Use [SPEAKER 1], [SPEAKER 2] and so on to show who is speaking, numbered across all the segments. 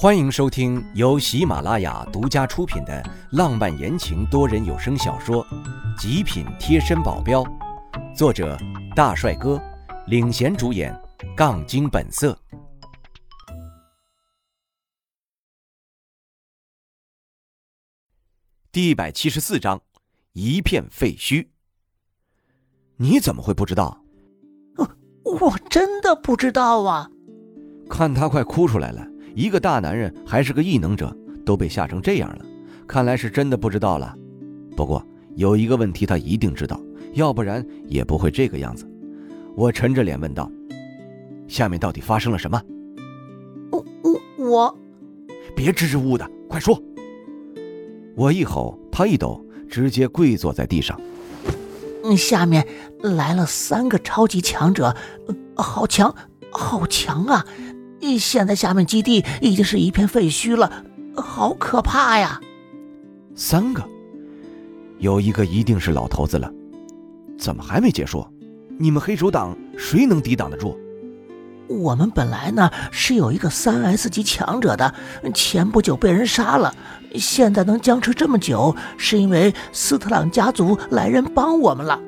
[SPEAKER 1] 欢迎收听由喜马拉雅独家出品的浪漫言情多人有声小说《极品贴身保镖》，作者大帅哥领衔主演，杠精本色。第一百七十四章，一片废墟。你怎么会不知道？
[SPEAKER 2] 我我真的不知道啊！
[SPEAKER 1] 看他快哭出来了。一个大男人还是个异能者，都被吓成这样了，看来是真的不知道了。不过有一个问题他一定知道，要不然也不会这个样子。我沉着脸问道：“下面到底发生了什么？”
[SPEAKER 2] 我我我，
[SPEAKER 1] 别支支吾吾的，快说！我一吼，他一抖，直接跪坐在地上。
[SPEAKER 2] 下面来了三个超级强者，好强，好强啊！现在下面基地已经是一片废墟了，好可怕呀！
[SPEAKER 1] 三个，有一个一定是老头子了，怎么还没结束？你们黑手党谁能抵挡得住？
[SPEAKER 2] 我们本来呢是有一个三 S 级强者的，前不久被人杀了，现在能僵持这么久，是因为斯特朗家族来人帮我们了。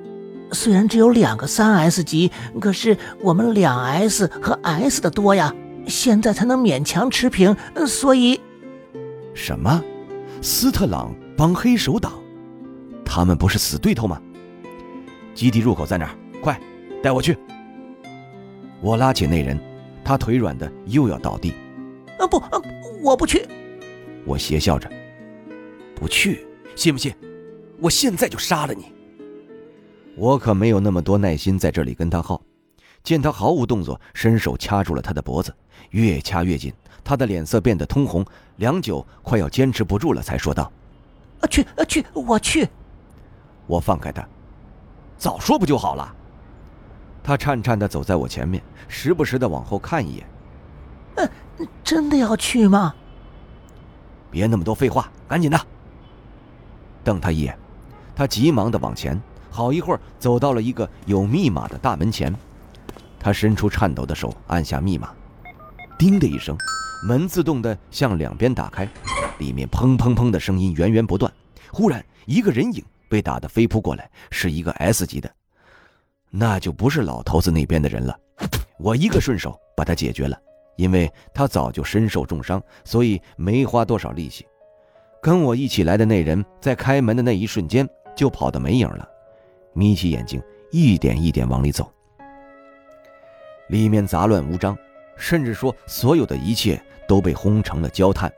[SPEAKER 2] 虽然只有两个三 S 级，可是我们两 S 和 S 的多呀。现在才能勉强持平，所以，
[SPEAKER 1] 什么？斯特朗帮黑手党？他们不是死对头吗？基地入口在哪儿？快，带我去！我拉起那人，他腿软的又要倒地。
[SPEAKER 2] 啊不，我不去！
[SPEAKER 1] 我邪笑着，不去，信不信？我现在就杀了你！我可没有那么多耐心在这里跟他耗。见他毫无动作，伸手掐住了他的脖子，越掐越紧，他的脸色变得通红，良久，快要坚持不住了，才说道：“
[SPEAKER 2] 啊，去啊去，我去。”
[SPEAKER 1] 我放开他，早说不就好了？他颤颤地走在我前面，时不时地往后看一眼。
[SPEAKER 2] “嗯，真的要去吗？”
[SPEAKER 1] 别那么多废话，赶紧的！瞪他一眼，他急忙地往前，好一会儿走到了一个有密码的大门前。他伸出颤抖的手，按下密码，叮的一声，门自动的向两边打开，里面砰砰砰的声音源源不断。忽然，一个人影被打得飞扑过来，是一个 S 级的，那就不是老头子那边的人了。我一个顺手把他解决了，因为他早就身受重伤，所以没花多少力气。跟我一起来的那人在开门的那一瞬间就跑得没影了，眯起眼睛，一点一点往里走。里面杂乱无章，甚至说所有的一切都被轰成了焦炭，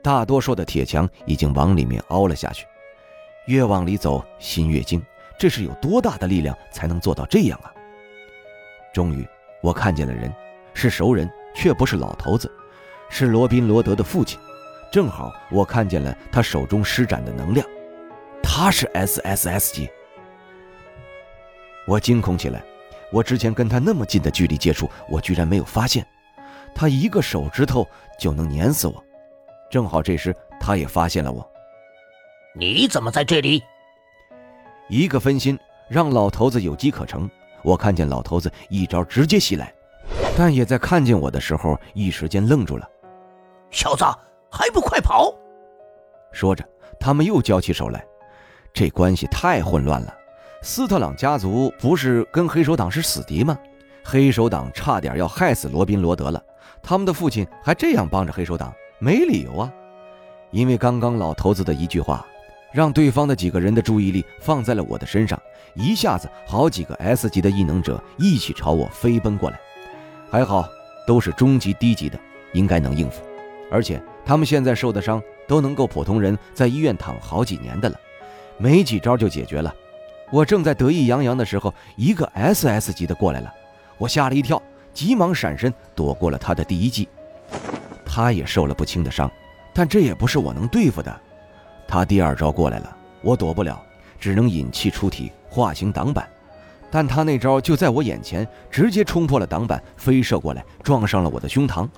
[SPEAKER 1] 大多数的铁墙已经往里面凹了下去。越往里走，心越惊，这是有多大的力量才能做到这样啊？终于，我看见了人，是熟人，却不是老头子，是罗宾罗德的父亲。正好我看见了他手中施展的能量，他是 SSS 级。我惊恐起来。我之前跟他那么近的距离接触，我居然没有发现，他一个手指头就能碾死我。正好这时他也发现了我。
[SPEAKER 2] 你怎么在这里？
[SPEAKER 1] 一个分心让老头子有机可乘。我看见老头子一招直接袭来，但也在看见我的时候一时间愣住了。
[SPEAKER 2] 小子还不快跑！
[SPEAKER 1] 说着，他们又交起手来。这关系太混乱了。斯特朗家族不是跟黑手党是死敌吗？黑手党差点要害死罗宾罗德了，他们的父亲还这样帮着黑手党，没理由啊！因为刚刚老头子的一句话，让对方的几个人的注意力放在了我的身上，一下子好几个 S 级的异能者一起朝我飞奔过来。还好都是中级、低级的，应该能应付。而且他们现在受的伤都能够普通人在医院躺好几年的了，没几招就解决了。我正在得意洋洋的时候，一个 SS 级的过来了，我吓了一跳，急忙闪身躲过了他的第一击。他也受了不轻的伤，但这也不是我能对付的。他第二招过来了，我躲不了，只能引气出体化形挡板。但他那招就在我眼前，直接冲破了挡板，飞射过来，撞上了我的胸膛。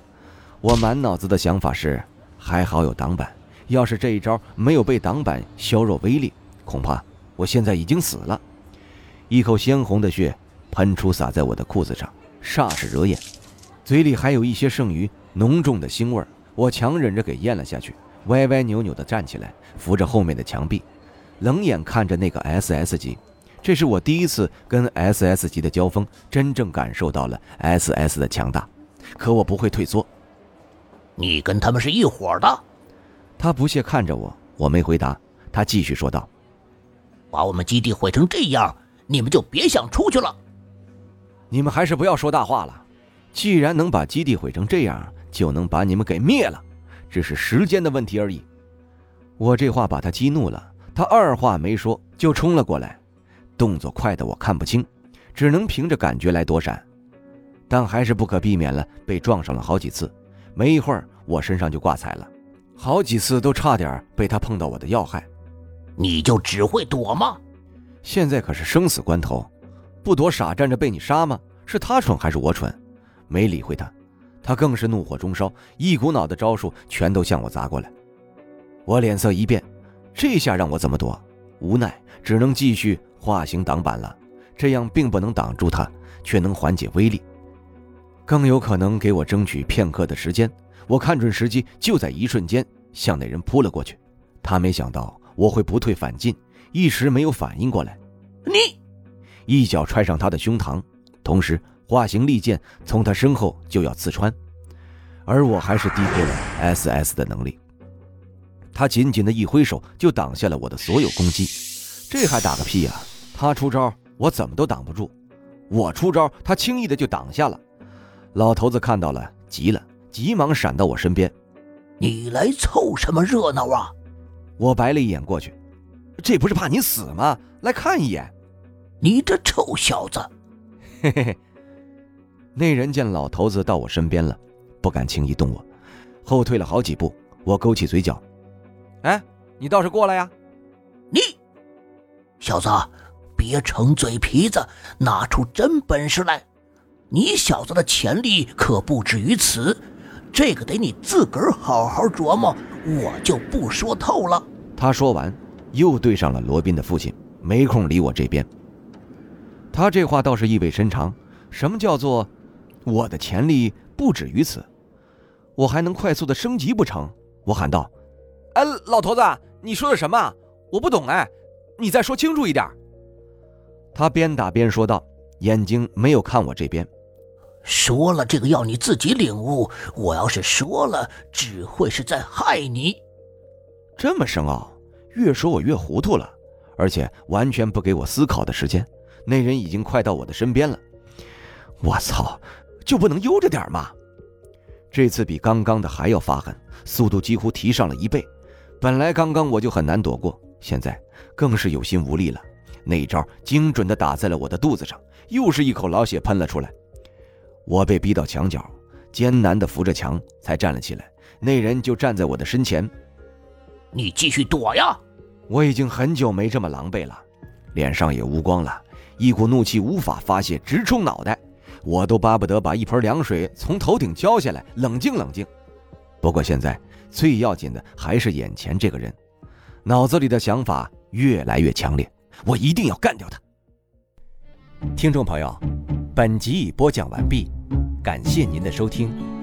[SPEAKER 1] 我满脑子的想法是：还好有挡板，要是这一招没有被挡板削弱威力，恐怕……我现在已经死了，一口鲜红的血喷出，洒在我的裤子上，煞是惹眼。嘴里还有一些剩余浓重的腥味儿我强忍着给咽了下去，歪歪扭扭地站起来，扶着后面的墙壁，冷眼看着那个 SS 级。这是我第一次跟 SS 级的交锋，真正感受到了 SS 的强大。可我不会退缩。
[SPEAKER 2] 你跟他们是一伙的？
[SPEAKER 1] 他不屑看着我，我没回答。他继续说道：“
[SPEAKER 2] 把我们基地毁成这样，你们就别想出去了。
[SPEAKER 1] 你们还是不要说大话了。既然能把基地毁成这样，就能把你们给灭了，只是时间的问题而已。”我这话把他激怒了，他二话没说就冲了过来。动作快的我看不清，只能凭着感觉来躲闪，但还是不可避免了被撞上了好几次。没一会儿，我身上就挂彩了，好几次都差点被他碰到我的要害。
[SPEAKER 2] 你就只会躲吗？
[SPEAKER 1] 现在可是生死关头，不躲傻站着被你杀吗？是他蠢还是我蠢？没理会他，他更是怒火中烧，一股脑的招数全都向我砸过来。我脸色一变，这下让我怎么躲？无奈只能继续。化形挡板了，这样并不能挡住他，却能缓解威力，更有可能给我争取片刻的时间。我看准时机，就在一瞬间向那人扑了过去。他没想到我会不退反进，一时没有反应过来。
[SPEAKER 2] 你
[SPEAKER 1] 一脚踹上他的胸膛，同时化形利剑从他身后就要刺穿，而我还是低估了 SS 的能力。他紧紧的一挥手，就挡下了我的所有攻击。这还打个屁呀！他出招，我怎么都挡不住；我出招，他轻易的就挡下了。老头子看到了，急了，急忙闪到我身边。
[SPEAKER 2] 你来凑什么热闹啊？
[SPEAKER 1] 我白了一眼过去，这不是怕你死吗？来看一眼。
[SPEAKER 2] 你这臭小子！
[SPEAKER 1] 嘿嘿嘿。那人见老头子到我身边了，不敢轻易动我，后退了好几步。我勾起嘴角，哎，你倒是过来呀！
[SPEAKER 2] 你，小子。别逞嘴皮子，拿出真本事来！你小子的潜力可不止于此，这个得你自个儿好好琢磨。我就不说透了。
[SPEAKER 1] 他说完，又对上了罗宾的父亲，没空理我这边。他这话倒是意味深长。什么叫做我的潜力不止于此？我还能快速的升级不成？我喊道：“哎，老头子，你说的什么？我不懂哎，你再说清楚一点。”他边打边说道，眼睛没有看我这边。
[SPEAKER 2] 说了这个要你自己领悟，我要是说了，只会是在害你。
[SPEAKER 1] 这么深奥，越说我越糊涂了，而且完全不给我思考的时间。那人已经快到我的身边了，我操，就不能悠着点吗？这次比刚刚的还要发狠，速度几乎提上了一倍。本来刚刚我就很难躲过，现在更是有心无力了。那一招精准地打在了我的肚子上，又是一口老血喷了出来。我被逼到墙角，艰难地扶着墙才站了起来。那人就站在我的身前。
[SPEAKER 2] 你继续躲呀！
[SPEAKER 1] 我已经很久没这么狼狈了，脸上也无光了，一股怒气无法发泄，直冲脑袋。我都巴不得把一盆凉水从头顶浇下来，冷静冷静。不过现在最要紧的还是眼前这个人，脑子里的想法越来越强烈。我一定要干掉他。听众朋友，本集已播讲完毕，感谢您的收听。